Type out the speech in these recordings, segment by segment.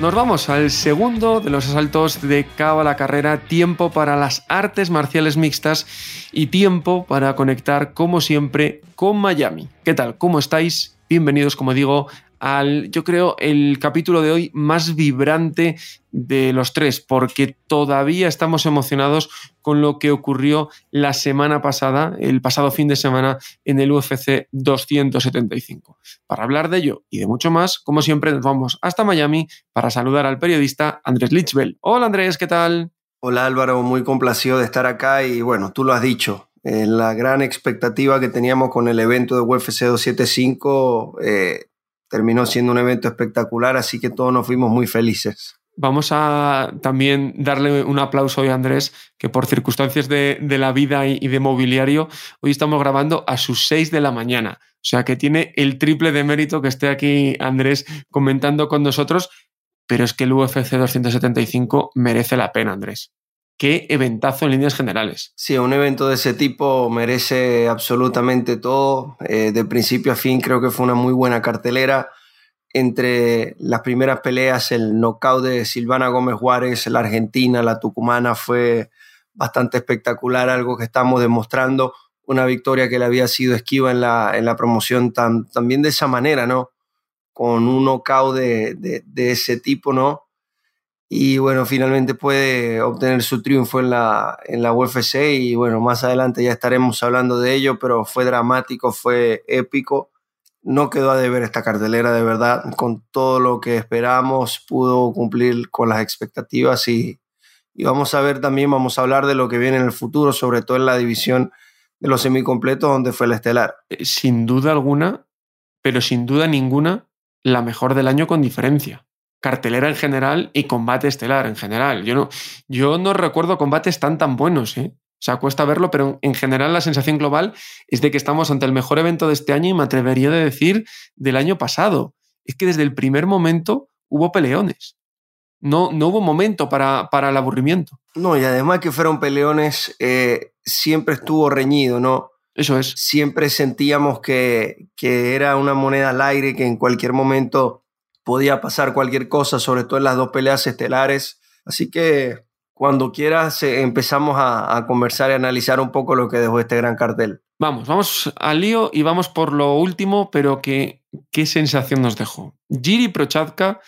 Nos vamos al segundo de los asaltos de cabo a la carrera, tiempo para las artes marciales mixtas y tiempo para conectar, como siempre, con Miami. ¿Qué tal? ¿Cómo estáis? Bienvenidos, como digo, al, yo creo, el capítulo de hoy más vibrante de los tres, porque todavía estamos emocionados con lo que ocurrió la semana pasada, el pasado fin de semana, en el UFC 275. Para hablar de ello y de mucho más, como siempre, nos vamos hasta Miami para saludar al periodista Andrés Lichbel. Hola Andrés, ¿qué tal? Hola Álvaro, muy complacido de estar acá y bueno, tú lo has dicho, en la gran expectativa que teníamos con el evento de UFC 275 eh, terminó siendo un evento espectacular, así que todos nos fuimos muy felices. Vamos a también darle un aplauso hoy a Andrés, que por circunstancias de, la vida y, de mobiliario, hoy estamos grabando a sus 6 de la mañana. O sea que tiene el triple de mérito que esté aquí Andrés comentando con nosotros, pero es que el UFC 275 merece la pena, Andrés qué eventazo en líneas generales. Sí, un evento de ese tipo merece absolutamente todo. Eh, de principio a fin creo que fue una muy buena cartelera. Entre las primeras peleas, el knockout de Silvana Gómez Juárez, la argentina, la tucumana, fue bastante espectacular, algo que estamos demostrando, una victoria que le había sido esquiva en la, en la promoción también de esa manera, ¿no? Con un knockout de, de, de ese tipo, ¿no? Y bueno, finalmente puede obtener su triunfo en la, en la UFC y bueno, más adelante ya estaremos hablando de ello, pero fue dramático, fue épico. No quedó a deber esta cartelera de verdad, con todo lo que esperamos, pudo cumplir con las expectativas y, y vamos a ver también, vamos a hablar de lo que viene en el futuro, sobre todo en la división de los semicompletos donde fue el estelar. Eh, sin duda alguna, pero sin duda ninguna, la mejor del año con diferencia cartelera en general y combate estelar en general. Yo no, yo no recuerdo combates tan tan buenos, ¿eh? O sea, cuesta verlo, pero en general la sensación global es de que estamos ante el mejor evento de este año y me atrevería a decir del año pasado. Es que desde el primer momento hubo peleones. No, no hubo momento para, para el aburrimiento. No, y además que fueron peleones, eh, siempre estuvo reñido, ¿no? Eso es. Siempre sentíamos que, que era una moneda al aire, que en cualquier momento podía pasar cualquier cosa, sobre todo en las dos peleas estelares. Así que cuando quieras eh, empezamos a, conversar y analizar un poco lo que dejó este gran cartel. Vamos, vamos al lío y vamos por lo último, pero que, qué sensación nos dejó. Giri Prochazka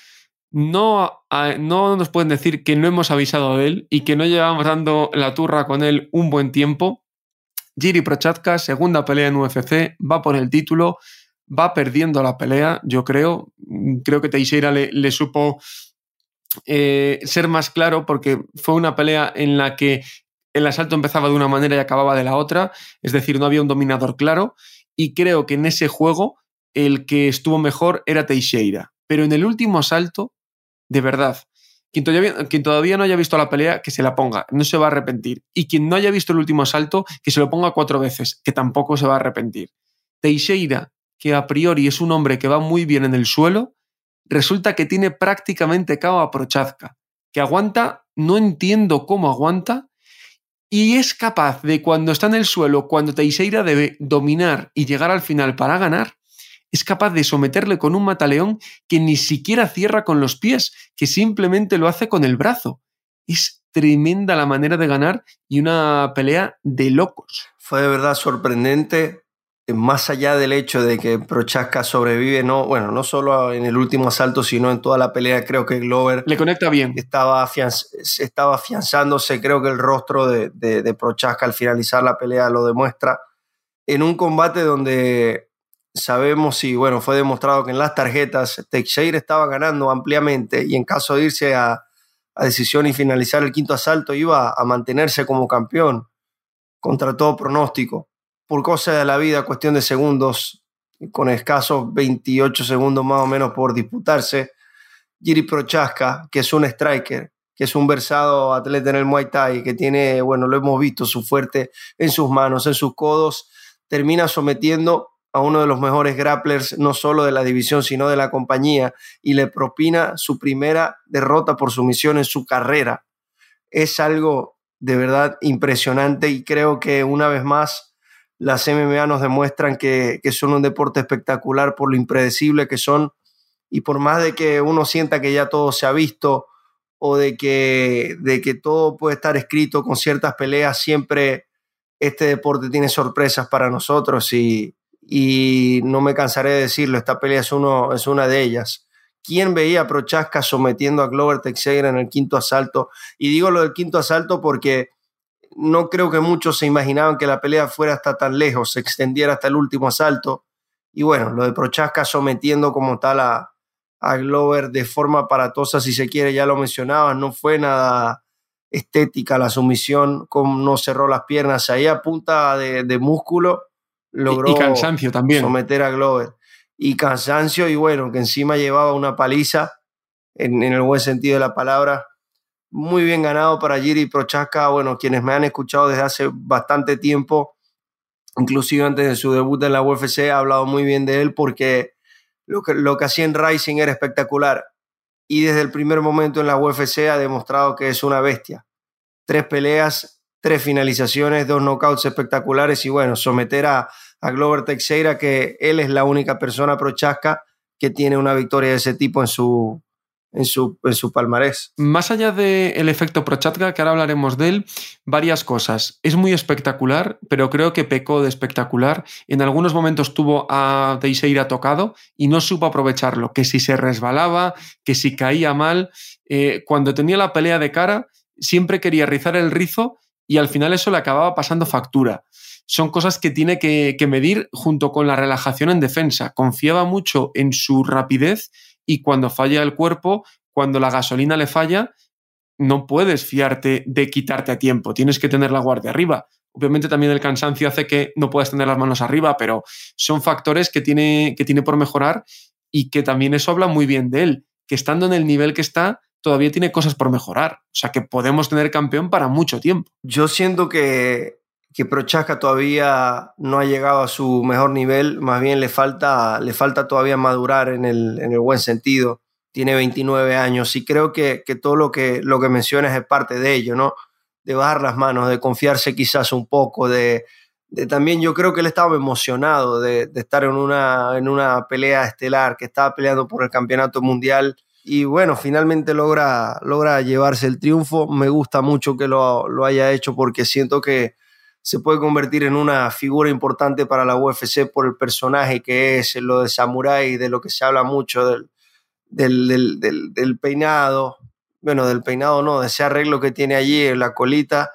no, no nos pueden decir que no hemos avisado de él y que no llevamos dando la turra con él un buen tiempo. Giri Prochazka, segunda pelea en UFC, va por el título va perdiendo la pelea, yo creo. Creo que Teixeira le, supo eh, ser más claro porque fue una pelea en la que el asalto empezaba de una manera y acababa de la otra, es decir, no había un dominador claro y creo que en ese juego el que estuvo mejor era Teixeira. Pero en el último asalto, de verdad, quien todavía, quien todavía, no haya visto la pelea, que se la ponga, no se va a arrepentir. Y quien no haya visto el último asalto, que se lo ponga cuatro veces, que tampoco se va a arrepentir. Teixeira que a priori es un hombre que va muy bien en el suelo, resulta que tiene prácticamente cao a Prochazka, que aguanta, no entiendo cómo aguanta, y es capaz de cuando está en el suelo, cuando Teixeira debe dominar y llegar al final para ganar, es capaz de someterle con un mataleón que ni siquiera cierra con los pies, que simplemente lo hace con el brazo. Es tremenda la manera de ganar y una pelea de locos. Fue de verdad sorprendente más allá del hecho de que Prochaska sobrevive, no, bueno, no solo en el último asalto, sino en toda la pelea, creo que Glover le conecta bien. Estaba, estaba afianzándose, creo que el rostro de, de, Prochaska al finalizar la pelea lo demuestra. En un combate donde sabemos y bueno, fue demostrado que en las tarjetas Teixeira estaba ganando ampliamente y en caso de irse a, a decisión y finalizar el quinto asalto iba a mantenerse como campeón contra todo pronóstico por cosa de la vida, cuestión de segundos, con escasos 28 segundos más o menos por disputarse. Giri Prochaska, que es un striker, que es un versado atleta en el Muay Thai, que tiene, bueno, lo hemos visto, su fuerte en sus manos, en sus codos, termina sometiendo a uno de los mejores grapplers, no solo de la división, sino de la compañía, y le propina su primera derrota por sumisión en su carrera. Es algo de verdad impresionante y creo que una vez más las MMA nos demuestran que, que son un deporte espectacular por lo impredecible que son y por más de que uno sienta que ya todo se ha visto o de que, de que todo puede estar escrito con ciertas peleas, siempre este deporte tiene sorpresas para nosotros y, y no me cansaré de decirlo, esta pelea es, uno, es una de ellas. ¿Quién veía a Prochaska sometiendo a Glover Teixeira en el quinto asalto? Y digo lo del quinto asalto porque no creo que muchos se imaginaban que la pelea fuera hasta tan lejos, se extendiera hasta el último asalto. Y bueno, lo de Prochaska sometiendo como tal a, a Glover de forma aparatosa, si se quiere, ya lo mencionaba, no fue nada estética la sumisión, como no cerró las piernas, ahí a punta de, de músculo logró y, cansancio también. someter a Glover. Y cansancio, y bueno, que encima llevaba una paliza, en, en el buen sentido de la palabra. Muy bien ganado para Giri Prochaska. Bueno, quienes me han escuchado desde hace bastante tiempo, inclusive antes de su debut en la UFC, he hablado muy bien de él porque lo que, lo que hacía en Rising era espectacular. Y desde el primer momento en la UFC ha demostrado que es una bestia. Tres peleas, tres finalizaciones, dos knockouts espectaculares y bueno, someter a, a Glover Teixeira, que él es la única persona prochasca que tiene una victoria de ese tipo en su, en su, en su palmarés. Más allá del efecto Prochatka, que ahora hablaremos de él, varias cosas. Es muy espectacular, pero creo que pecó de espectacular. En algunos momentos tuvo a Teixeira tocado y no supo aprovecharlo, que si se resbalaba, que si caía mal. Eh, cuando tenía la pelea de cara, siempre quería rizar el rizo y al final eso le acababa pasando factura. Son cosas que tiene que, que, medir junto con la relajación en defensa. Confiaba mucho en su rapidez y cuando falla el cuerpo, cuando la gasolina le falla, no puedes fiarte de quitarte a tiempo, tienes que tener la guardia arriba. Obviamente también el cansancio hace que no puedas tener las manos arriba, pero son factores que tiene, que tiene por mejorar y que también eso habla muy bien de él, que estando en el nivel que está, todavía tiene cosas por mejorar. O sea que podemos tener campeón para mucho tiempo. Yo siento que, que Prochaska todavía no ha llegado a su mejor nivel, más bien le falta, le falta todavía madurar en el, en el buen sentido. Tiene 29 años y creo que, que todo lo que, lo que mencionas es parte de ello, ¿no? De bajar las manos, de confiarse quizás un poco, de, también yo creo que él estaba emocionado de, de estar en una, en una pelea estelar, que estaba peleando por el campeonato mundial y bueno, finalmente logra, logra llevarse el triunfo. Me gusta mucho que lo, lo, haya hecho porque siento que se puede convertir en una figura importante para la UFC por el personaje que es, lo de Samurai, de lo que se habla mucho del, del, del, del, del peinado. Bueno, del peinado no, de ese arreglo que tiene allí la colita.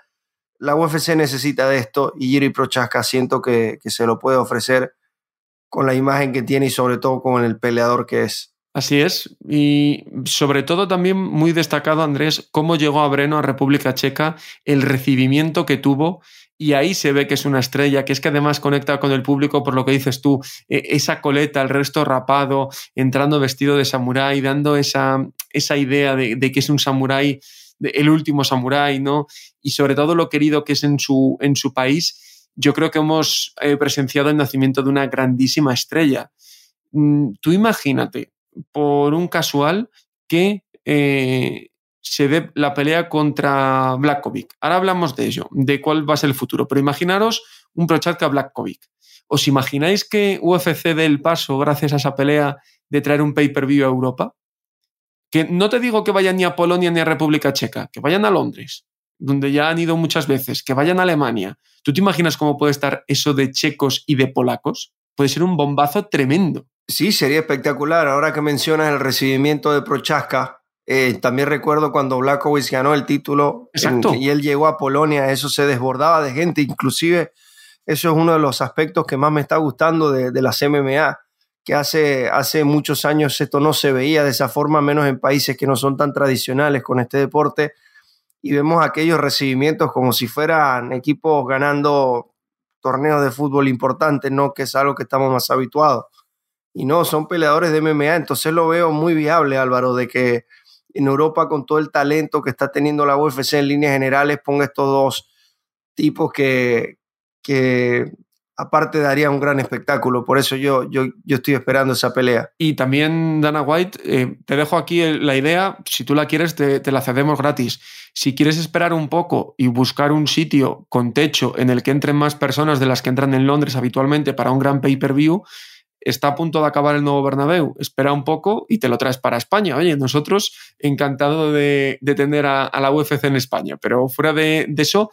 La UFC necesita de esto y Jiri Prochaska siento que, que se lo puede ofrecer con la imagen que tiene y sobre todo con el peleador que es. Así es. Y sobre todo también muy destacado, Andrés, cómo llegó a Breno, a República Checa, el recibimiento que tuvo. Y ahí se ve que es una estrella, que es que además conecta con el público por lo que dices tú, esa coleta, el resto rapado, entrando vestido de samurái, dando esa, esa idea de, de, que es un samurái, el último samurái, ¿no? Y sobre todo lo querido que es en su, en su país. Yo creo que hemos eh, presenciado el nacimiento de una grandísima estrella. Mm, tú imagínate, por un casual que eh, se dé la pelea contra Blakovic. Ahora hablamos de ello, de cuál va a ser el futuro. Pero imaginaros un Prochaska Blakovic. ¿Os imagináis que UFC dé el paso, gracias a esa pelea, de traer un pay-per-view a Europa? Que no te digo que vayan ni a Polonia ni a República Checa, que vayan a Londres, donde ya han ido muchas veces, que vayan a Alemania. ¿Tú te imaginas cómo puede estar eso de checos y de polacos? Puede ser un bombazo tremendo. Sí, sería espectacular. Ahora que mencionas el recibimiento de Prochaska, eh, también recuerdo cuando Blackovic ganó el título en, y él llegó a Polonia, eso se desbordaba de gente, inclusive eso es uno de los aspectos que más me está gustando de, de las MMA, que hace, hace muchos años esto no se veía de esa forma, menos en países que no son tan tradicionales con este deporte, y vemos aquellos recibimientos como si fueran equipos ganando torneos de fútbol importantes, no que es algo que estamos más habituados. Y no, son peleadores de MMA, entonces lo veo muy viable, Álvaro, de que en Europa con todo el talento que está teniendo la UFC en líneas generales ponga estos dos tipos que, que aparte daría un gran espectáculo. Por eso yo, yo, yo estoy esperando esa pelea. Y también, Dana White, eh, te dejo aquí la idea, si tú la quieres, te, te, la cedemos gratis. Si quieres esperar un poco y buscar un sitio con techo en el que entren más personas de las que entran en Londres habitualmente para un gran pay-per-view, está a punto de acabar el nuevo Bernabéu. Espera un poco y te lo traes para España. Oye, nosotros encantado de, tener a, la UFC en España. Pero fuera de, eso,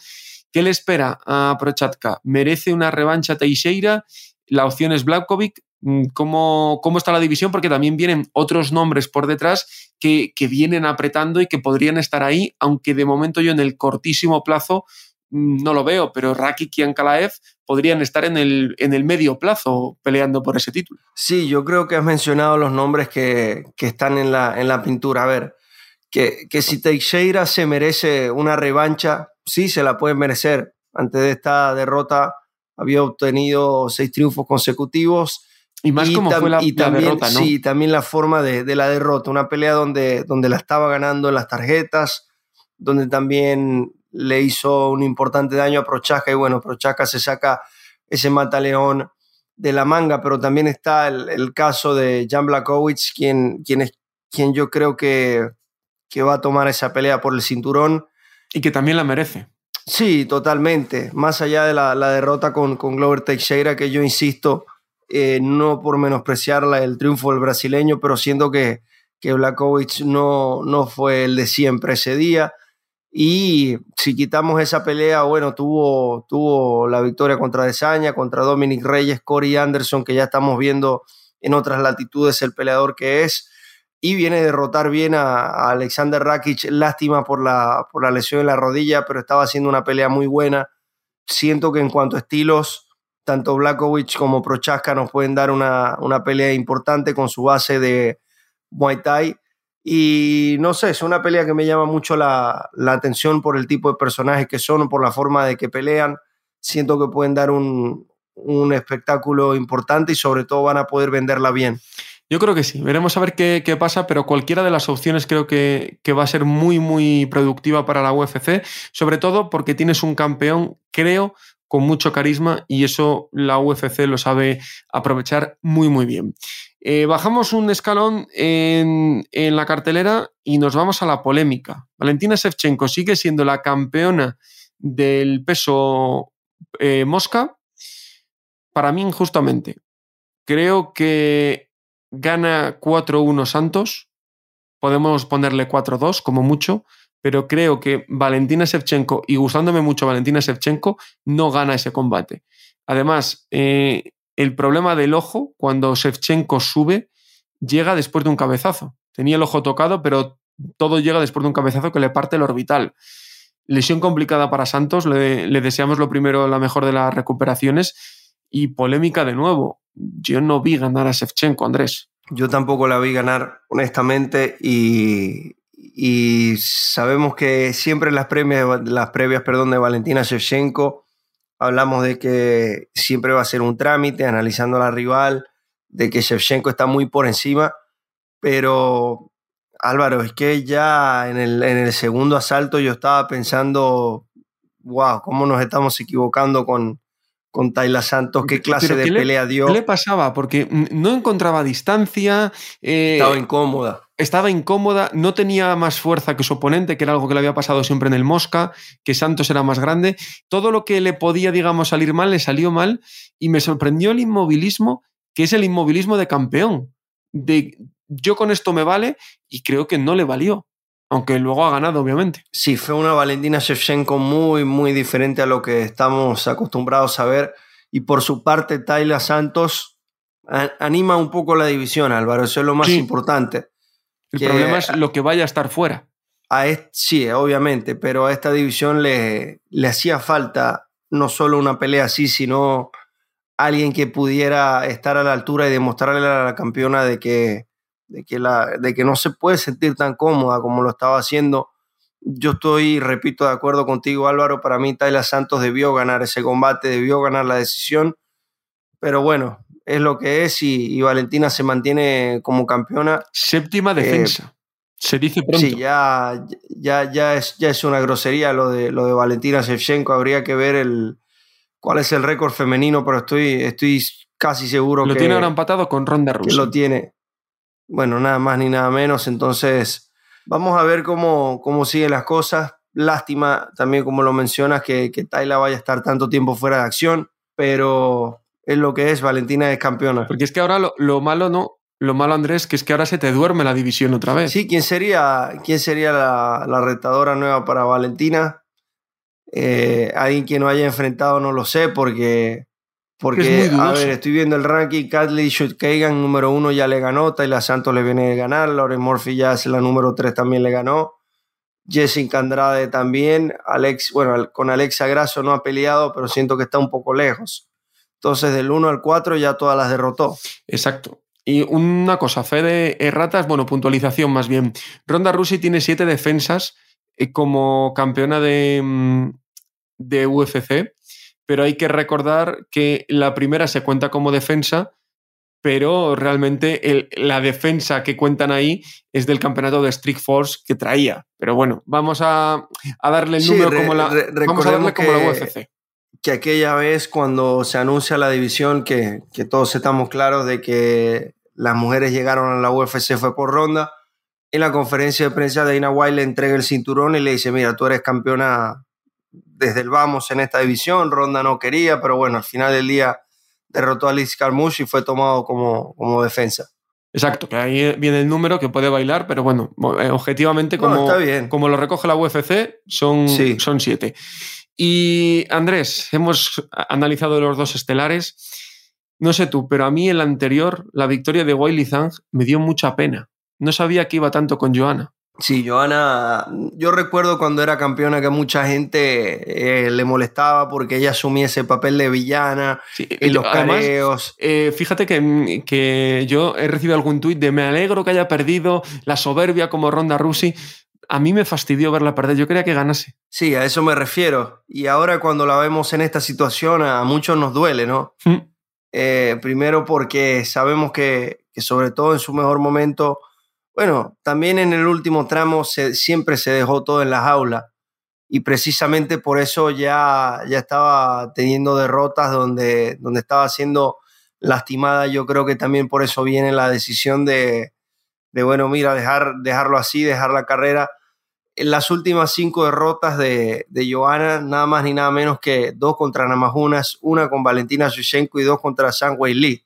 ¿Qué le espera a Prochatka? ¿Merece una revancha Teixeira? La opción es Blackovic. Mm, ¿Cómo, ¿Cómo, está la división? Porque también vienen otros nombres por detrás que, que, vienen apretando y que podrían estar ahí, aunque de momento yo en el cortísimo plazo no lo veo, pero Rakic y Ankalaev podrían estar en el, en el medio plazo peleando por ese título. Sí, yo creo que has mencionado los nombres que, que están en la, en la pintura. A ver, que, que si Teixeira se merece una revancha, sí se la puede merecer. Antes de esta derrota había obtenido seis triunfos consecutivos. Y más como fue la, y también, la derrota, ¿no? Sí, también la forma de, de, la derrota. Una pelea donde, donde la estaba ganando en las tarjetas, donde también le hizo un importante daño a Prochaska. Y bueno, Prochaska se saca ese mataleón de la manga, pero también está el, el caso de Jan Blakowicz, quien, quien, es, quien yo creo que, que va a tomar esa pelea por el cinturón y que también la merece. Sí, totalmente. Más allá de la, la derrota con, con, Glover Teixeira, que yo insisto, eh, no por menospreciarla el triunfo del brasileño, pero siento que, que Blakovic no, no fue el de siempre ese día. Y si quitamos esa pelea, bueno, tuvo, tuvo la victoria contra Desaña, contra Dominic Reyes, Corey Anderson, que ya estamos viendo en otras latitudes el peleador que es y viene a derrotar bien a, Alexander Rakic. Lástima por la, por la lesión en la rodilla, pero estaba haciendo una pelea muy buena. Siento que en cuanto a estilos, tanto Blakovic como Prochaska nos pueden dar una, una pelea importante con su base de Muay Thai. Y no sé, es una pelea que me llama mucho la, la atención por el tipo de personajes que son, por la forma de que pelean. Siento que pueden dar un, un espectáculo importante y sobre todo van a poder venderla bien. Yo creo que sí, veremos a ver qué, qué pasa, pero cualquiera de las opciones creo que, que, va a ser muy, muy productiva para la UFC, sobre todo porque tienes un campeón, creo, con mucho carisma y eso la UFC lo sabe aprovechar muy, muy bien. Eh, bajamos un escalón en, la cartelera y nos vamos a la polémica. Valentina Shevchenko sigue siendo la campeona del peso eh, mosca, para mí injustamente. Creo que gana 4-1 Santos, podemos ponerle 4-2 como mucho, pero creo que Valentina Shevchenko, y gustándome mucho Valentina Shevchenko, no gana ese combate. Además, eh, el problema del ojo, cuando Shevchenko sube, llega después de un cabezazo. Tenía el ojo tocado, pero todo llega después de un cabezazo que le parte el orbital. Lesión complicada para Santos, le, deseamos lo primero, la mejor de las recuperaciones. Y polémica de nuevo yo no vi ganar a Shevchenko, Andrés. Yo tampoco la vi ganar, honestamente, y, sabemos que siempre las previas, las previas perdón, de Valentina Shevchenko hablamos de que siempre va a ser un trámite, analizando a la rival, de que Shevchenko está muy por encima, pero Álvaro, es que ya en el, en el segundo asalto yo estaba pensando, wow, cómo nos estamos equivocando con, con Tayla Santos, qué clase de qué pelea le, dio. ¿Qué le pasaba? Porque no encontraba distancia. Eh, estaba incómoda. Estaba incómoda, no tenía más fuerza que su oponente, que era algo que le había pasado siempre en el Mosca, que Santos era más grande. Todo lo que le podía, digamos, salir mal, le salió mal. Y me sorprendió el inmovilismo, que es el inmovilismo de campeón. De yo con esto me vale, y creo que no le valió aunque luego ha ganado, obviamente. Sí, fue una Valentina Shevchenko muy, muy diferente a lo que estamos acostumbrados a ver. Y por su parte, Tayla Santos anima un poco la división, Álvaro. Eso es lo más sí. importante. El que problema es lo que vaya a estar fuera. A este, sí, obviamente, pero a esta división le, le hacía falta no solo una pelea así, sino alguien que pudiera estar a la altura y demostrarle a la campeona de que, de que, la, de que no se puede sentir tan cómoda como lo estaba haciendo yo estoy, repito, de acuerdo contigo Álvaro, para mí Tayla Santos debió ganar ese combate, debió ganar la decisión, pero bueno, es lo que es y, Valentina se mantiene como campeona. Séptima eh, defensa. se dice pronto. Sí, ya, ya, ya, es, ya es una grosería lo de, lo de Valentina Shevchenko. Habría que ver el, cuál es el récord femenino, pero estoy, estoy casi seguro que. Lo tiene ahora empatado con Ronda Rousey. lo tiene. Bueno, nada más ni nada menos. Entonces, vamos a ver cómo, cómo siguen las cosas. Lástima también, como lo mencionas, que, que Tayla vaya a estar tanto tiempo fuera de acción, pero es lo que es, Valentina es campeona. Porque es que ahora lo, malo no, lo malo, Andrés, que es que ahora se te duerme la división otra vez. Sí, ¿quién sería, quién sería la, la retadora nueva para Valentina? Eh, alguien que no haya enfrentado, no lo sé, porque porque, a ver, estoy viendo el ranking. Kathleen Kagan, número uno, ya le ganó. Tayla Santos le viene de ganar. Lauren Murphy ya es la número tres, también le ganó. Jessica Andrade también. Alex, bueno, con Alexa Grasso no ha peleado, pero siento que está un poco lejos. Entonces, del 1 al 4 ya todas las derrotó. Exacto. Y una cosa, fe de erratas, bueno, puntualización más bien. Ronda Rousey tiene siete defensas eh, como campeona de, mm, de UFC pero hay que recordar que la primera se cuenta como defensa, pero realmente la defensa que cuentan ahí es del campeonato de Street Force que traía. Pero bueno, vamos a, darle el número como la, vamos a darle como la UFC. Que aquella vez cuando se anuncia la división, que, que todos estamos claros de que las mujeres llegaron a la UFC fue por ronda, en la conferencia de prensa de Dana White le entrega el cinturón y le dice, mira, tú eres campeona desde el vamos en esta división. Ronda no quería, pero bueno, al final del día derrotó a Liz Carmouche y fue tomado como, como defensa. Exacto, que ahí viene el número que puede bailar, pero bueno, eh, objetivamente, como, como lo recoge la UFC, son, son siete. Y Andrés, hemos analizado los dos estelares. No sé tú, pero a mí el anterior, la victoria de Wiley Zhang, me dio mucha pena. No sabía que iba tanto con Joana. Sí, Joana, yo recuerdo cuando era campeona que mucha gente eh, le molestaba porque ella asumía ese papel de villana y los careos. Eh, fíjate que, que, yo he recibido algún tuit de me alegro que haya perdido la soberbia como Ronda Rousey. A mí me fastidió verla perder, yo quería que ganase. Sí, a eso me refiero. Y ahora cuando la vemos en esta situación, a muchos nos duele, ¿no? Mm. Eh, primero porque sabemos que, que sobre todo en su mejor momento bueno, también en el último tramo siempre se dejó todo en las aulas y precisamente por eso ya, ya estaba teniendo derrotas donde, donde estaba siendo lastimada. Yo creo que también por eso viene la decisión de, de bueno, mira, dejar, dejarlo así, dejar la carrera. En las últimas cinco derrotas de, de Joana, nada más ni nada menos que dos contra Namajunas, una con Valentina Shushenko y dos contra Sang Wei Lee.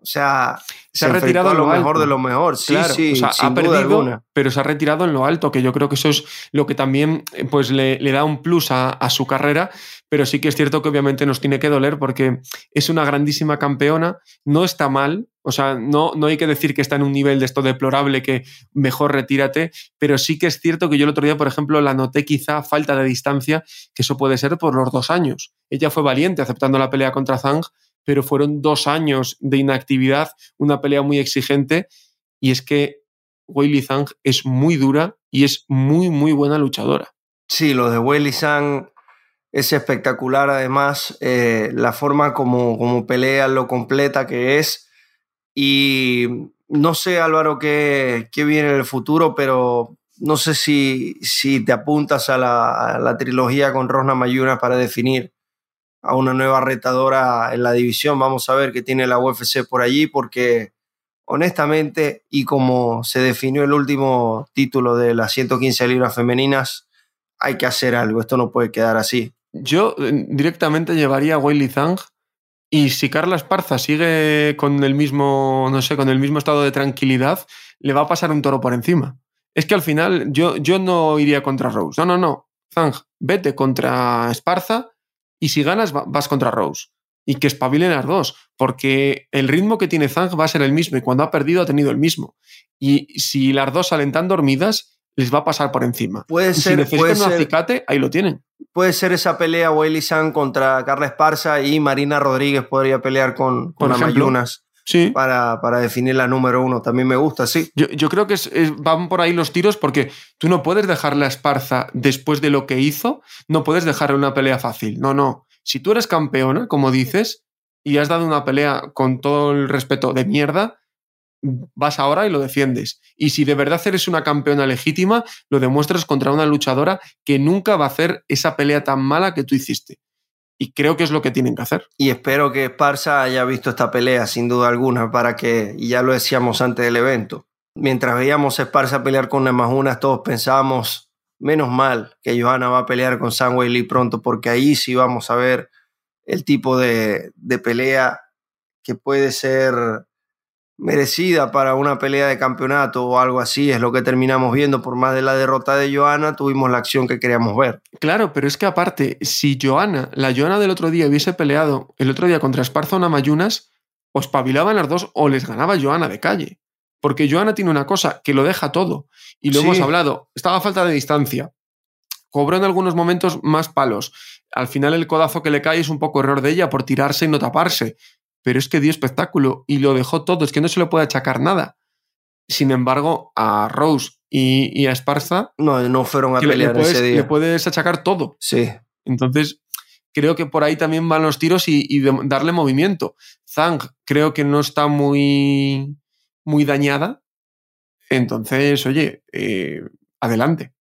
O sea, se, ha retirado en lo, mejor de lo mejor. Sí, sí, ha perdido, pero se ha retirado en lo alto, que yo creo que eso es lo que también eh, pues, le, le da un plus a, a, su carrera. Pero sí que es cierto que obviamente nos tiene que doler porque es una grandísima campeona, no está mal, o sea, no, no hay que decir que está en un nivel de esto deplorable que mejor retírate, pero sí que es cierto que yo el otro día, por ejemplo, la noté quizá falta de distancia, que eso puede ser por los dos años. Ella fue valiente aceptando la pelea contra Zhang, pero fueron dos años de inactividad, una pelea muy exigente, y es que Weili Zhang es muy dura y es muy, muy buena luchadora. Sí, lo de Weili Zhang es espectacular, además, eh, la forma como, como pelea, lo completa que es, y no sé, Álvaro, qué, qué viene en el futuro, pero no sé si, si te apuntas a la, la trilogía con Rosna Mayuna para definir a una nueva retadora en la división. Vamos a ver qué tiene la UFC por allí, porque honestamente, y como se definió el último título de las 115 libras femeninas, hay que hacer algo. Esto no puede quedar así. Yo eh, directamente llevaría a Weili Zhang y si Carla Esparza sigue con el mismo, no sé, con el mismo estado de tranquilidad, le va a pasar un toro por encima. Es que al final yo, yo no iría contra Rose. No, no, no. Zhang, vete contra Esparza y si ganas vas contra Rose. Y que espabilen las dos, porque el ritmo que tiene Zhang va a ser el mismo y cuando ha perdido ha tenido el mismo. Y si las dos salen tan dormidas, les va a pasar por encima. Puede ser, si necesitan un acicate, ahí lo tienen. Puede ser esa pelea Wiley Zhang contra Carla Esparza y Marina Rodríguez podría pelear con, con Amayunas. Sí. para, para definir la número uno. También me gusta, sí. Yo, yo creo que es- es- van por ahí los tiros porque tú no puedes dejarle a Esparza después de lo que hizo, no puedes dejarle una pelea fácil. No, no. Si tú eres campeona, como dices, y has dado una pelea con todo el respeto de mierda, vas ahora y lo defiendes. Y si de verdad eres una campeona legítima, lo demuestras contra una luchadora que nunca va a hacer esa pelea tan mala que tú hiciste. Y creo que es lo que tienen que hacer. Y espero que Esparza haya visto esta pelea, sin duda alguna, para que, y ya lo decíamos antes del evento, mientras veíamos a Esparza pelear con Nemajunas, todos pensábamos, menos mal que Johanna va a pelear con Sam Lee pronto, porque ahí sí vamos a ver el tipo de, de pelea que puede ser merecida para una pelea de campeonato o algo así, es lo que terminamos viendo, por más de la derrota de Johanna, tuvimos la acción que queríamos ver. Claro, pero es que aparte, si Joana, la Joana del otro día hubiese peleado el otro día contra Esparza o Namayunas, o espabilaban las dos o les ganaba Joana de calle. Porque Joana tiene una cosa, que lo deja todo. Y lo Sí. hemos hablado, estaba a falta de distancia. Cobró en algunos momentos más palos. Al final el codazo que le cae es un poco error de ella por tirarse y no taparse. Pero es que dio espectáculo y lo dejó todo, es que no se le puede achacar nada. Sin embargo, a Rose y, y a Esparza No, no fueron a que le- le, pelear puedes, ese le día. puedes achacar todo. Sí, Entonces, creo que por ahí también van los tiros y, darle movimiento. Zhang creo que no está muy, muy dañada. Entonces, oye, eh, adelante.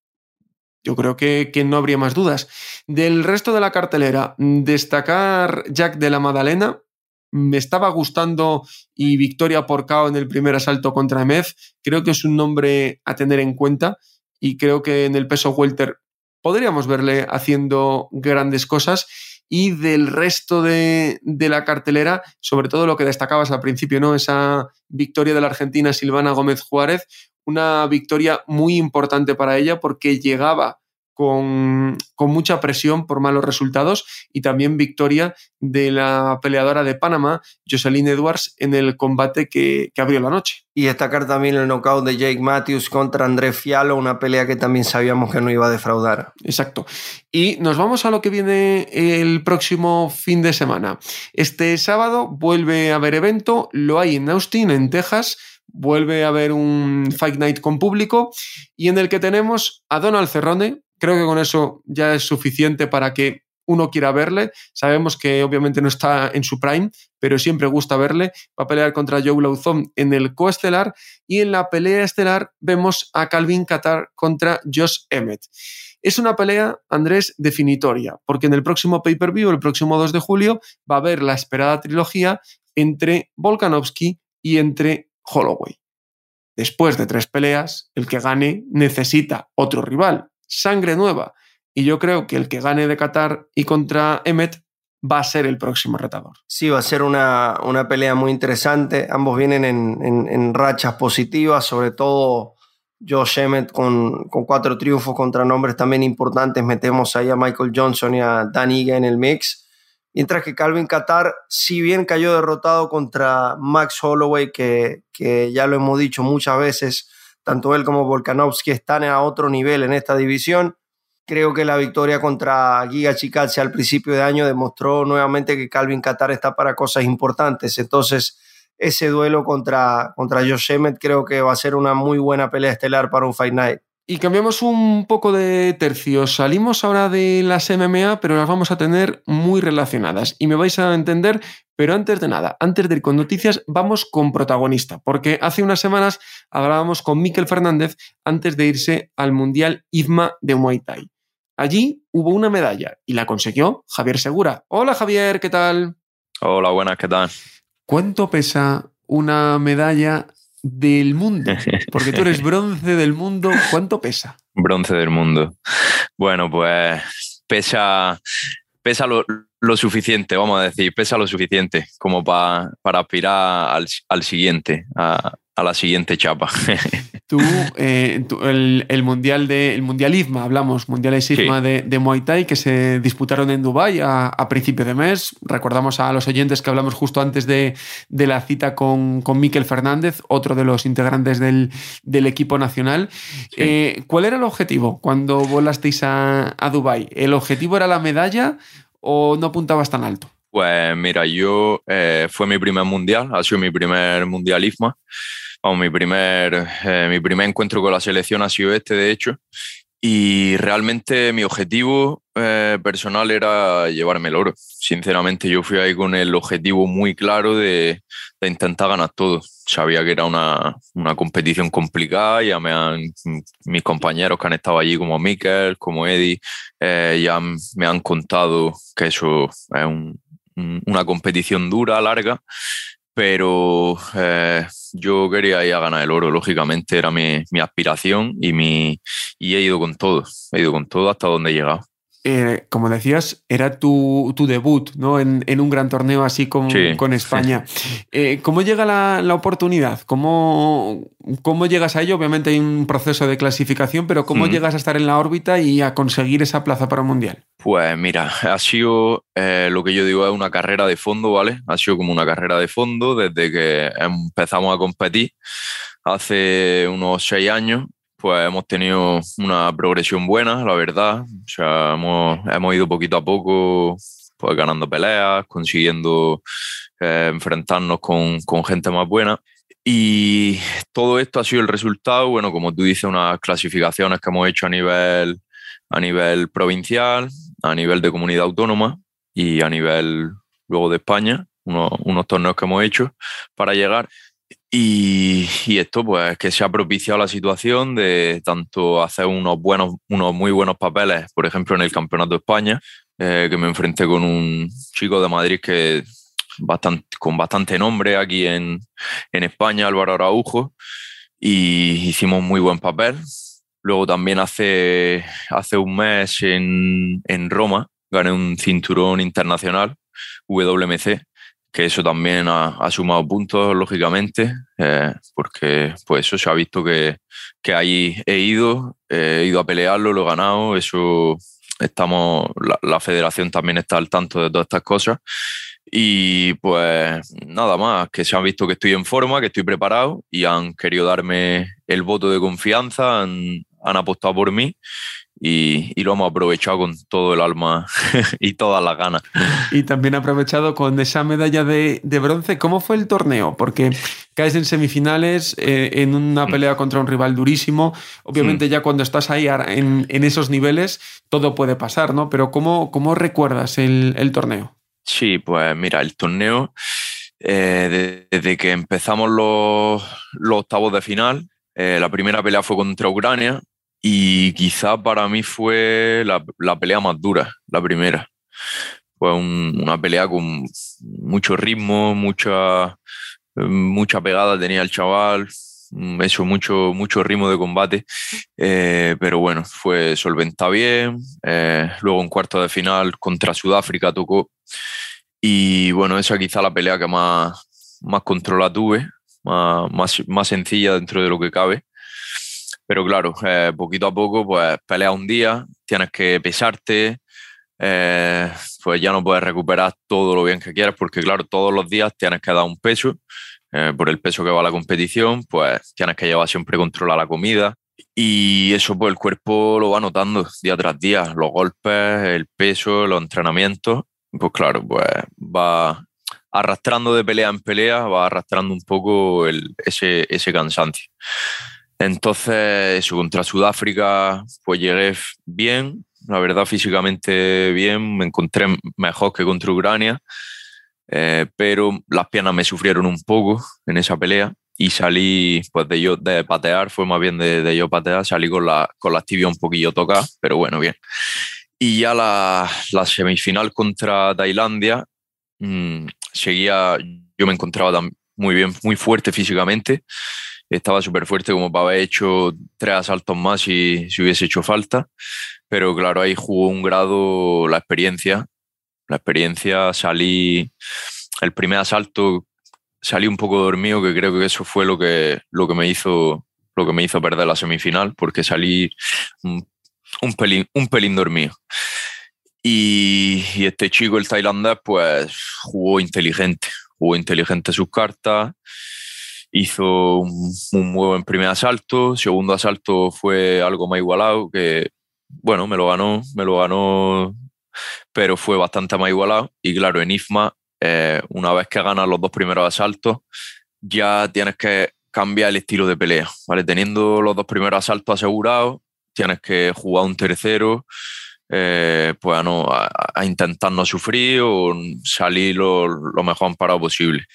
Yo creo que, que no habría más dudas. Del resto de la cartelera, destacar Jack de la Madalena. Me estaba gustando y victoria por KO en el primer asalto contra Emez. Creo que es un nombre a tener en cuenta y creo que en el peso welter podríamos verle haciendo grandes cosas. Y del resto de, de la cartelera, sobre todo lo que destacabas al principio, ¿no? Esa victoria de la Argentina Silvana Gómez Juárez, una victoria muy importante para ella porque llegaba con, con mucha presión por malos resultados y también victoria de la peleadora de Panamá, Jocelyn Edwards, en el combate que, que abrió la noche. Y destacar también el knockout de Jake Matthews contra Andrés Fialo, una pelea que también sabíamos que no iba a defraudar. Exacto. Y nos vamos a lo que viene el próximo fin de semana. Este sábado vuelve a haber evento, lo hay en Austin, en Texas. Vuelve a haber un Fight Night con público y en el que tenemos a Donald Cerrone. Creo que con eso ya es suficiente para que uno quiera verle. Sabemos que obviamente no está en su prime, pero siempre gusta verle. Va a pelear contra Joe Lauzon en el coestelar y en la pelea estelar vemos a Calvin Qatar contra Josh Emmett. Es una pelea, Andrés, definitoria, porque en el próximo pay-per-view, el próximo 2 de julio, va a haber la esperada trilogía entre Volkanovski y entre Holloway. Después de tres peleas, el que gane necesita otro rival, sangre nueva. Y yo creo que el que gane de Qatar y contra Emmet va a ser el próximo retador. Sí, va a ser una, una pelea muy interesante. Ambos vienen en, en- en rachas positivas, sobre todo Josh Emmett con, con cuatro triunfos contra nombres también importantes. Metemos ahí a Michael Johnson y a Dan Ige en el mix. Mientras que Calvin Qatar, si bien cayó derrotado contra Max Holloway, que, que ya lo hemos dicho muchas veces, tanto él como Volkanovski están a otro nivel en esta división. Creo que la victoria contra Giga Chikadze al principio de año demostró nuevamente que Calvin Qatar está para cosas importantes. Entonces, ese duelo contra, contra Josh creo que va a ser una muy buena pelea estelar para un Fight Night. Y cambiamos un poco de tercio. Salimos ahora de las MMA, pero las vamos a tener muy relacionadas. Y me vais a entender, pero antes de nada, antes de ir con noticias, vamos con protagonista. Porque hace unas semanas hablábamos con Miquel Fernández antes de irse al Mundial IFMA de Muay Thai. Allí hubo una medalla y la consiguió Javier Segura. Hola Javier, ¿qué tal? Hola, buenas, ¿qué tal? ¿Cuánto pesa una medalla del mundo? Porque tú eres bronce del mundo. ¿Cuánto pesa? Bronce del mundo. Bueno, pues pesa, pesa lo, lo suficiente, vamos a decir, pesa lo suficiente como pa- para aspirar al, al siguiente, a, a la siguiente chapa. Tú, eh, tú- el, el mundial de el mundial IFMA, hablamos, mundiales Sí. IFMA de, de Muay Thai que se disputaron en Dubái a, a principio de mes. Recordamos a los oyentes que hablamos justo antes de, de la cita con, con Miquel Fernández, otro de los integrantes del, del equipo nacional. Eh, ¿Cuál era el objetivo cuando volasteis a, a Dubái? ¿El objetivo era la medalla o no apuntabas tan alto? Pues mira, yo eh, fue mi primer mundial, ha sido mi primer mundial IFMA. Vamos, mi primer, eh, mi primer encuentro con la selección ha sido este, de hecho. Y realmente mi objetivo eh, personal era llevarme el oro. Sinceramente, yo fui ahí con el objetivo muy claro de, de intentar ganar todo. Sabía que era una, una, competición complicada, ya me han, mis compañeros que han estado allí, como Mikel, como Eddie, eh, ya me han contado que eso es un, una competición dura, larga, pero eh, yo quería ir a ganar el oro, lógicamente era mi, mi, aspiración y, mi, y he ido con todo, he ido con todo hasta donde he llegado. Eh, como decías, era tu, tu debut ¿no? en, en, un gran torneo así con, sí, con España. Eh, ¿Cómo llega la, la, oportunidad? ¿Cómo, ¿Cómo llegas a ello? Obviamente hay un proceso de clasificación, pero ¿cómo mm. llegas a estar en la órbita y a conseguir esa plaza para un mundial? Pues mira, ha sido eh, lo que yo digo es una carrera de fondo, ¿vale? Ha sido como una carrera de fondo desde que empezamos a competir hace unos seis años pues hemos tenido una progresión buena, la verdad. O sea, hemos, hemos ido poquito a poco pues, ganando peleas, consiguiendo eh, enfrentarnos con, con, gente más buena. Y todo esto ha sido el resultado, bueno, como tú dices, unas clasificaciones que hemos hecho a nivel, a nivel provincial, a nivel de comunidad autónoma y a nivel luego de España, unos, unos torneos que hemos hecho para llegar. Y, y, esto, pues, que se ha propiciado la situación de tanto hacer unos buenos, unos muy buenos papeles, por ejemplo, en el Campeonato de España, eh, que me enfrenté con un chico de Madrid que bastante, con bastante nombre aquí en, en España, Álvaro Araujo, y hicimos muy buen papel. Luego también hace, hace un mes en, en Roma gané un cinturón internacional, WMC, que eso también ha, ha sumado puntos, lógicamente, eh, porque pues eso se ha visto que, que ahí he ido, he ido a pelearlo, lo he ganado, eso estamos, la, la, federación también está al tanto de todas estas cosas. Y pues nada más, que se han visto que estoy en forma, que estoy preparado y han querido darme el voto de confianza, han, han apostado por mí y, y, lo hemos aprovechado con todo el alma y todas las ganas. Y también aprovechado con esa medalla de, de bronce. ¿Cómo fue el torneo? Porque caes en semifinales, eh, en una pelea contra un rival durísimo. Obviamente, ya cuando estás ahí en, en, esos niveles, todo puede pasar, ¿no? Pero ¿cómo, cómo recuerdas el, el torneo? Sí, pues mira, el torneo, eh, desde que empezamos los, los octavos de final, eh, la primera pelea fue contra Ucrania, y quizá para mí fue la, la pelea más dura, la primera. Fue un, una pelea con mucho ritmo, mucha, mucha pegada tenía el chaval, eso, mucho, mucho ritmo de combate. Eh, pero bueno, fue solventa bien. Eh, luego en cuarto de final contra Sudáfrica tocó. Y bueno, esa quizá la pelea que más, más controla tuve, más, más sencilla dentro de lo que cabe. Pero claro, eh, poquito a poco, pues peleas un día, tienes que pesarte, eh, pues ya no puedes recuperar todo lo bien que quieres, porque claro, todos los días tienes que dar un peso, eh, por el peso que va la competición, pues tienes que llevar siempre controlar la comida. Y eso pues el cuerpo lo va notando día tras día, los golpes, el peso, los entrenamientos, pues claro, pues va arrastrando de pelea en pelea, va arrastrando un poco el, ese, ese cansancio. Entonces, eso, contra Sudáfrica, pues llegué bien, la verdad, físicamente bien, me encontré mejor que contra Ucrania, eh, pero las piernas me sufrieron un poco en esa pelea y salí, pues de yo de patear, fue más bien de, de yo patear, salí con la, con las tibias un poquillo tocadas, pero bueno, bien. Y ya la, la semifinal contra Tailandia, mmm, seguía, yo me encontraba muy bien, muy fuerte físicamente estaba súper fuerte como para haber hecho tres asaltos más si, si hubiese hecho falta. Pero claro, ahí jugó un grado la experiencia. La experiencia salí, el primer asalto salí un poco dormido, que creo que eso fue lo que, lo que, me, hizo, lo que me hizo perder la semifinal, porque salí un, un pelín, un pelín dormido. Y, y, este chico, el tailandés, pues jugó inteligente, jugó inteligente sus cartas hizo un, un, muy buen primer asalto, segundo asalto fue algo más igualado, que bueno, me lo ganó, me lo ganó pero fue bastante más igualado. Y claro, en IFMA, eh, una vez que ganas los dos primeros asaltos, ya tienes que cambiar el estilo de pelea, ¿vale? Teniendo los dos primeros asaltos asegurados, tienes que jugar un tercero, eh, pues a, no, a, intentar no sufrir o salir lo, lo mejor amparado posible.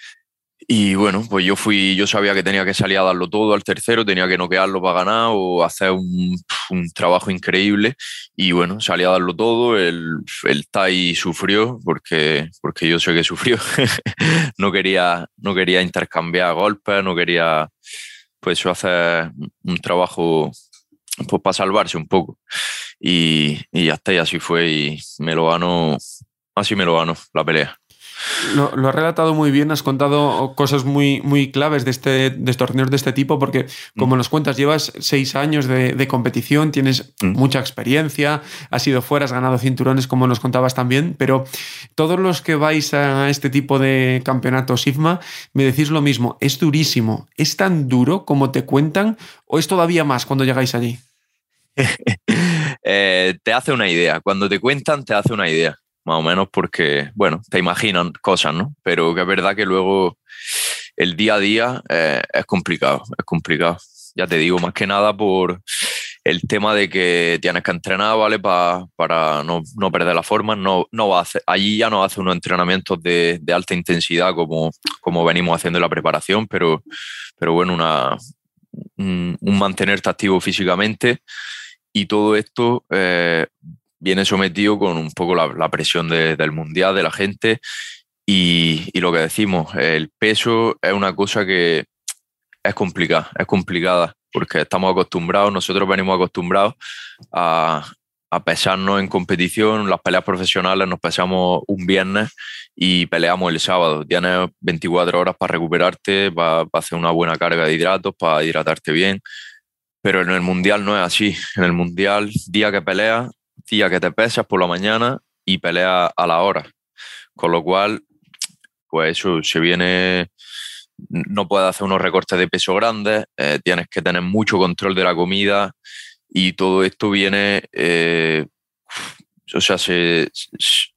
Y bueno, pues yo fui, yo sabía que tenía que salir a darlo todo al tercero, tenía que noquearlo para ganar o hacer un, un trabajo increíble. Y bueno, salí a darlo todo. El, el Tai sufrió, porque, porque yo sé que sufrió. no, quería, no quería intercambiar golpes, no quería pues hacer un trabajo pues, para salvarse un poco. Y, y ya está, y así fue. Y me lo ganó, así me lo ganó la pelea. Lo, lo, has relatado muy bien, has contado cosas muy, muy claves de, este, de torneos de este tipo, porque como mm. nos cuentas, llevas seis años de, de competición, tienes mm. mucha experiencia, has ido fuera, has ganado cinturones, como nos contabas también, pero todos los que vais a este tipo de campeonatos IFMA, me decís lo mismo, es durísimo, ¿es tan duro como te cuentan o es todavía más cuando llegáis allí? eh, te hace una idea, cuando te cuentan te hace una idea más o menos porque, bueno, te imaginan cosas, ¿no? Pero que es verdad que luego el día a día eh, es complicado, es complicado. Ya te digo, más que nada por el tema de que tienes que entrenar, ¿vale? para no, no, perder la forma. No, no va a hacer, allí ya no hace unos entrenamientos de, de, alta intensidad como, como venimos haciendo en la preparación, pero, pero bueno, una, un, un mantenerte activo físicamente y todo esto eh, viene sometido con un poco la, presión del mundial, de la gente. Y, lo que decimos, el peso es una cosa que es complicada, es complicada, porque estamos acostumbrados, nosotros venimos acostumbrados a, a pesarnos en competición, las peleas profesionales nos pesamos un viernes y peleamos el sábado. Tienes 24 horas para recuperarte, para, para hacer una buena carga de hidratos, para hidratarte bien. Pero en el mundial no es así. En el mundial, día que peleas, día que te pesas por la mañana y peleas a la hora. Con lo cual, pues eso se viene, no puedes hacer unos recortes de peso grandes, eh, tienes que tener mucho control de la comida y todo esto viene, eh, o sea, se,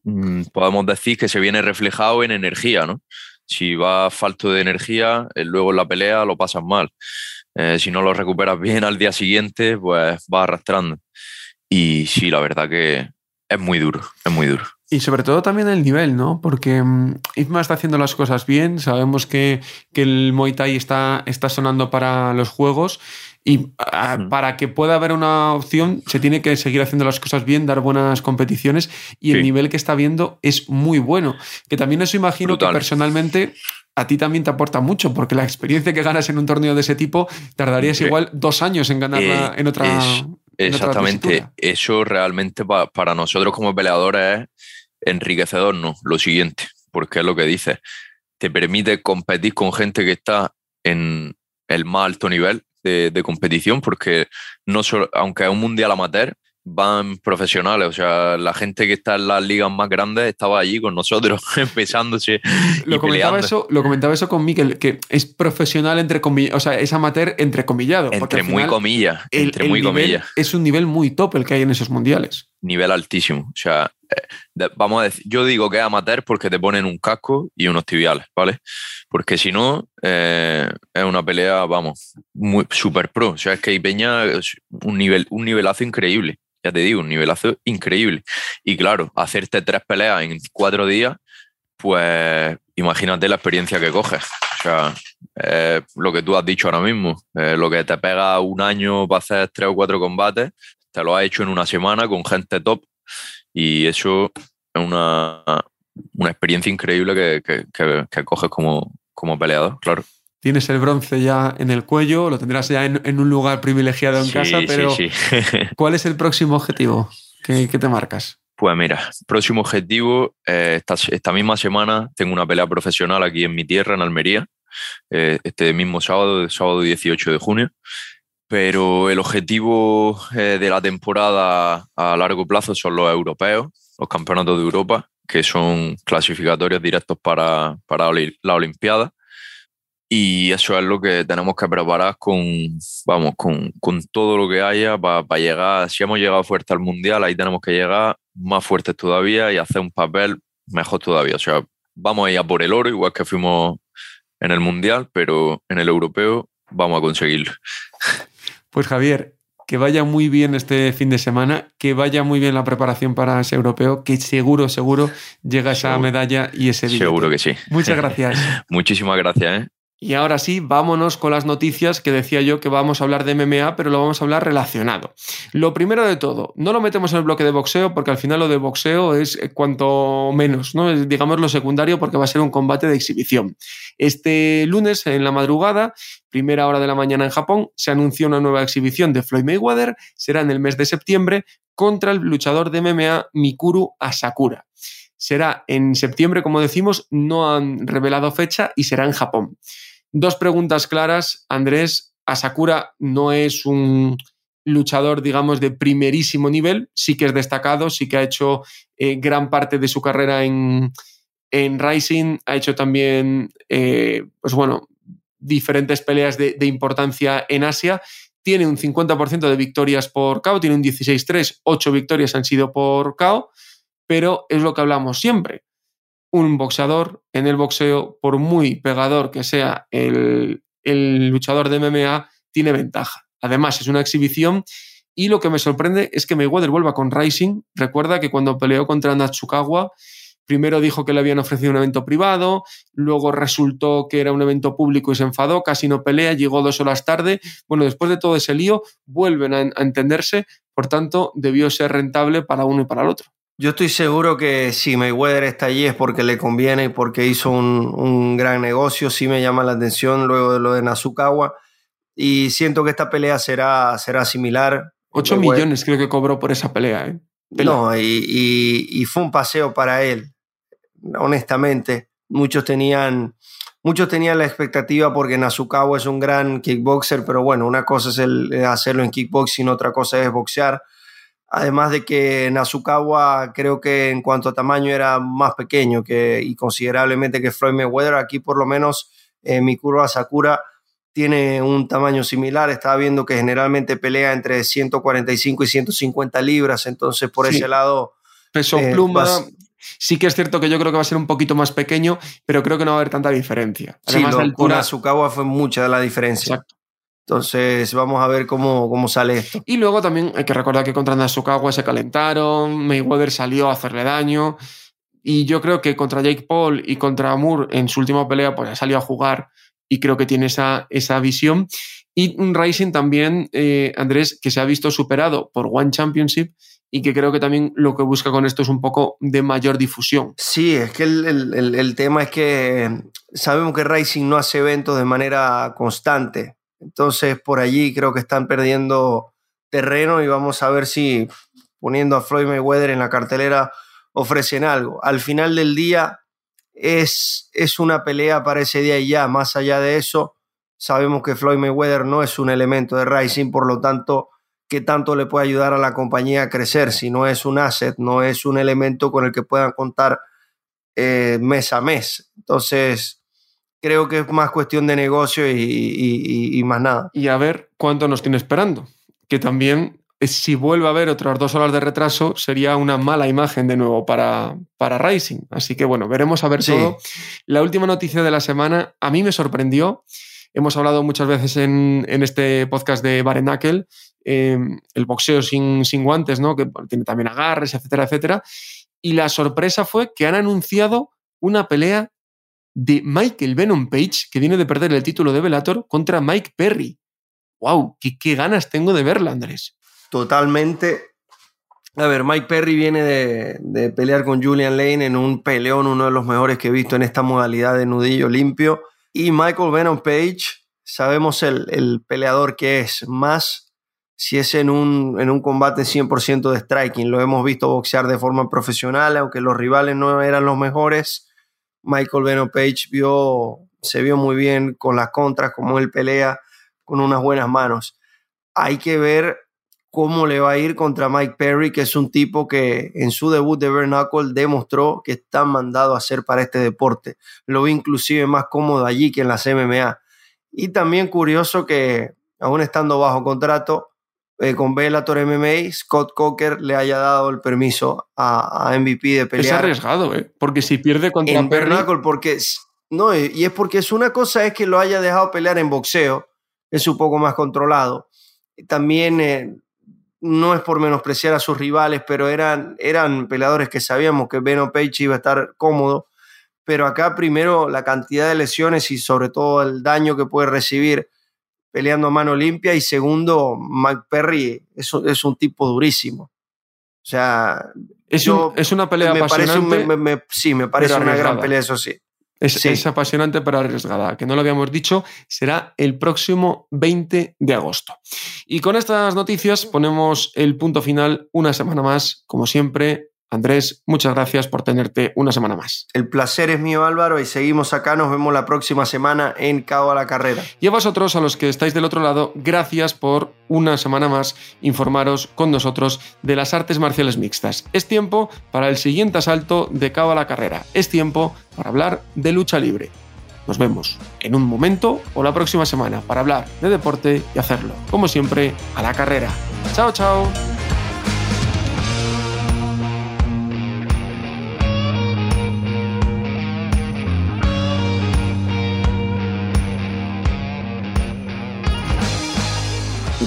mm, podemos decir que se viene reflejado en energía, ¿no? Si vas falto de energía, eh, luego en la pelea lo pasas mal. si no lo recuperas bien al día siguiente, pues vas arrastrando. Y sí, la verdad que es muy duro, es muy duro. Y sobre todo también el nivel, ¿no? Porque um, Isma está haciendo las cosas bien, sabemos que, que, el Muay Thai está, está sonando para los juegos y uh, para que pueda haber una opción se tiene que seguir haciendo las cosas bien, dar buenas competiciones y sí. el nivel que está viendo es muy bueno. Que también eso imagino Brutal. que personalmente a ti también te aporta mucho, porque la experiencia que ganas en un torneo de ese tipo tardarías igual dos años en ganarla eh, en otra. Es, exactamente. Eso realmente pa, para nosotros como peleadores es enriquecedor, ¿no? Lo siguiente, porque es lo que dices. Te permite competir con gente que está en el más alto nivel de, de competición, porque no solo, aunque es un mundial amateur, van profesionales, o sea, la gente que está en las ligas más grandes estaba allí con nosotros, empezándose. Lo, comentaba eso, lo comentaba eso con Miquel, que es profesional entre comillas, o sea, es amateur entre comillado. Entre muy comillas, entre el muy comillas. Es un nivel muy top el que hay en esos mundiales. Nivel altísimo. O sea, eh, vamos a decir, yo digo que es amateur porque te ponen un casco y unos tibiales, ¿vale? Porque si no, eh, es una pelea, vamos, muy super pro. O sea, es que hay Peña un, nivel, un nivelazo increíble ya te digo, un nivelazo increíble. Y claro, hacerte tres peleas en cuatro días, pues imagínate la experiencia que coges. O sea, eh, lo que tú has dicho ahora mismo, lo que te pega un año para hacer tres o cuatro combates, te lo has hecho en una semana con gente top y eso es una, una experiencia increíble que, que, que, que coges como, como peleador, claro tienes el bronce ya en el cuello, lo tendrás ya en, en un lugar privilegiado en sí, casa, pero sí, sí. ¿cuál es el próximo objetivo que, que, te marcas? Pues mira, próximo objetivo, eh, esta, esta, misma semana tengo una pelea profesional aquí en mi tierra, en Almería, eh, este mismo sábado, el sábado 18 de junio, pero el objetivo eh, de la temporada a largo plazo son los europeos, los campeonatos de Europa, que son clasificatorios directos para, para la Olimpiada y eso es lo que tenemos que preparar con, vamos, con, con todo lo que haya para llegar, si hemos llegado fuerte al Mundial, ahí tenemos que llegar más fuertes todavía y hacer un papel mejor todavía. O sea, vamos a ir a por el oro, igual que fuimos en el Mundial, pero en el europeo vamos a conseguirlo. Pues Javier, que vaya muy bien este fin de semana, que vaya muy bien la preparación para ese europeo, que seguro, seguro llega esa medalla y ese día. Seguro que sí. Muchas gracias. Muchísimas gracias. ¿eh? Y ahora sí, vámonos con las noticias que decía yo que vamos a hablar de MMA, pero lo vamos a hablar relacionado. Lo primero de todo, no lo metemos en el bloque de boxeo porque al final lo de boxeo es eh, cuanto menos, ¿no? Es, digamos lo secundario porque va a ser un combate de exhibición. Este lunes en la madrugada, primera hora de la mañana en Japón, se anunció una nueva exhibición de Floyd Mayweather, será en el mes de septiembre contra el luchador de MMA Mikuru Asakura será en septiembre, como decimos, no han revelado fecha y será en Japón. Dos preguntas claras, Andrés. Asakura no es un luchador, digamos, de primerísimo nivel, sí que es destacado, sí que ha hecho eh, gran parte de su carrera en, en Rising, ha hecho también, eh, pues bueno, diferentes peleas de, de, importancia en Asia. Tiene un 50% de victorias por KO, tiene un 16-3, 8 victorias han sido por KO, pero es lo que hablamos siempre un boxeador en el boxeo, por muy pegador que sea el, luchador de MMA, tiene ventaja. Además, es una exhibición y lo que me sorprende es que Mayweather vuelva con Rising. Recuerda que cuando peleó contra Natsukawa, primero dijo que le habían ofrecido un evento privado, luego resultó que era un evento público y se enfadó, casi no pelea, llegó dos horas tarde. Bueno, después de todo ese lío, vuelven a entenderse, por tanto, debió ser rentable para uno y para el otro. Yo estoy seguro que si Mayweather está allí es porque le conviene y porque hizo un, gran negocio. Sí me llama la atención luego de lo de Nazukawa. Y siento que esta pelea será, será similar. 8 millones creo que cobró por esa pelea. ¿eh? No, y, fue un paseo para él, honestamente. Muchos tenían, muchos tenían la expectativa porque Nazukawa es un gran kickboxer, pero bueno, una cosa es el hacerlo en kickboxing, otra cosa es boxear Además de que Nasukawa creo que en cuanto a tamaño era más pequeño que, y considerablemente que Floyd Mayweather. Aquí por lo menos eh, Mikuro Asakura tiene un tamaño similar. Estaba viendo que generalmente pelea entre 145 y 150 libras. Entonces por ese lado... Peso eh, pluma... Sí que es cierto que yo creo que va a ser un poquito más pequeño, pero creo que no va a haber tanta diferencia. Además, sí, con Nasukawa fue mucha la diferencia. Exacto. Entonces vamos a ver cómo, cómo sale esto. Y luego también hay que recordar que contra Nasukawa se calentaron, Mayweather salió a hacerle daño. Y yo creo que contra Jake Paul y contra Moore en su última pelea pues ha salido a jugar y creo que tiene esa, esa visión. Y un Rising también, eh, Andrés, que se ha visto superado por One Championship y que creo que también lo que busca con esto es un poco de mayor difusión. Sí, es que el, el, el tema es que sabemos que Rising no hace eventos de manera constante. Entonces, por allí creo que están perdiendo terreno y vamos a ver si poniendo a Floyd Mayweather en la cartelera ofrecen algo. Al final del día es, es una pelea para ese día y ya. Más allá de eso, sabemos que Floyd Mayweather no es un elemento de Rising, por lo tanto, ¿qué tanto le puede ayudar a la compañía a crecer? Si no es un asset, no es un elemento con el que puedan contar eh, mes a mes. Entonces, creo que es más cuestión de negocio y, más nada. Y a ver cuánto nos tiene esperando. Que también, eh, si vuelve a haber otras dos horas de retraso, sería una mala imagen de nuevo para, para Rising. Así que bueno, veremos a ver todo. La última noticia de la semana a mí me sorprendió. Hemos hablado muchas veces en, este podcast de Barenakel, em, el boxeo sin, sin guantes, ¿no? que tiene también agarres, etcétera, etcétera. Y la sorpresa fue que han anunciado una pelea de Michael Venom Page, que viene de perder el título de Bellator, contra Mike Perry. ¡Wow! Qué, ganas tengo de verla, Andrés! Totalmente. A ver, Mike Perry viene de, pelear con Julian Lane en un peleón, uno de los mejores que he visto en esta modalidad de nudillo limpio. Y Michael Venom Page, sabemos el, peleador que es, más si es en un, en un combate 100% de striking. Lo hemos visto boxear de forma profesional, aunque los rivales no eran los mejores Michael Beno Page vio, se vio muy bien con las contras, como él pelea con unas buenas manos. Hay que ver cómo le va a ir contra Mike Perry, que es un tipo que en su debut de Bare demostró que está mandado a hacer para este deporte. Lo vi inclusive más cómodo allí que en las MMA. Y también curioso que, aún estando bajo contrato eh, con Bellator MMA, Scott Coker le haya dado el permiso a, MVP de pelear. Es arriesgado, ¿eh? porque si pierde contra en Perry... porque no, y es porque es una cosa es que lo haya dejado pelear en boxeo, es un poco más controlado. También eh, no es por menospreciar a sus rivales, pero eran, eran peleadores que sabíamos que Beno Page iba a estar cómodo. Pero acá primero la cantidad de lesiones y sobre todo el daño que puede recibir peleando a mano limpia. Y segundo, Mike Perry es, es un tipo durísimo. O sea, es, es una pelea me apasionante. Parece sí, me parece una gran pelea, eso sí. Es, apasionante pero arriesgada, que no lo habíamos dicho, será el próximo 20 de agosto. Y con estas noticias ponemos el punto final una semana más, como siempre, Andrés, muchas gracias por tenerte una semana más. El placer es mío, Álvaro, y seguimos acá. Nos vemos la próxima semana en Cabo a la Carrera. Y a vosotros, a los que estáis del otro lado, gracias por una semana más informaros con nosotros de las artes marciales mixtas. Es tiempo para el siguiente asalto de Cabo a la Carrera. Es tiempo para hablar de lucha libre. Nos vemos en un momento o la próxima semana para hablar de deporte y hacerlo, como siempre, a la carrera. Chao, chao.